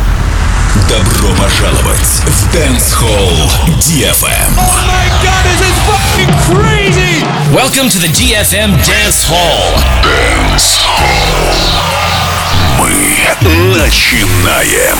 Добро пожаловать в Dance Hall DFM. Welcome to the DFM Dance Hall. Мы начинаем.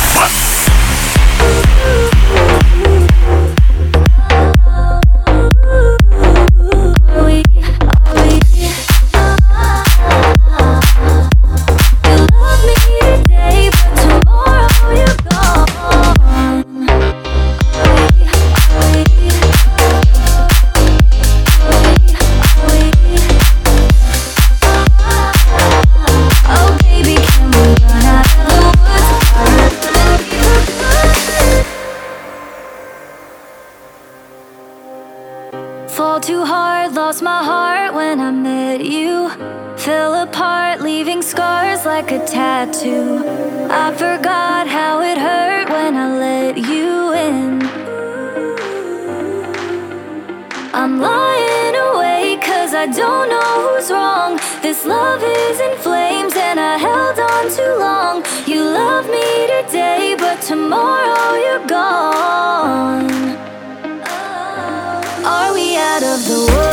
I forgot how it hurt when I let you in. I'm lying awake cause I don't know who's wrong. This love is in flames and I held on too long. You love me today, but tomorrow you're gone. Are we out of the woods?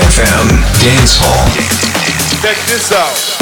FM Dance Hall. Check this out.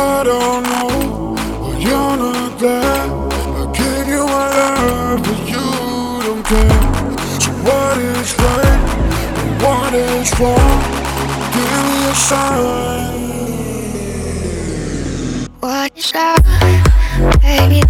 I don't know why you're not there. I give you my love, but you don't care. So what is right and what is wrong? Give me a sign. Watch out, baby.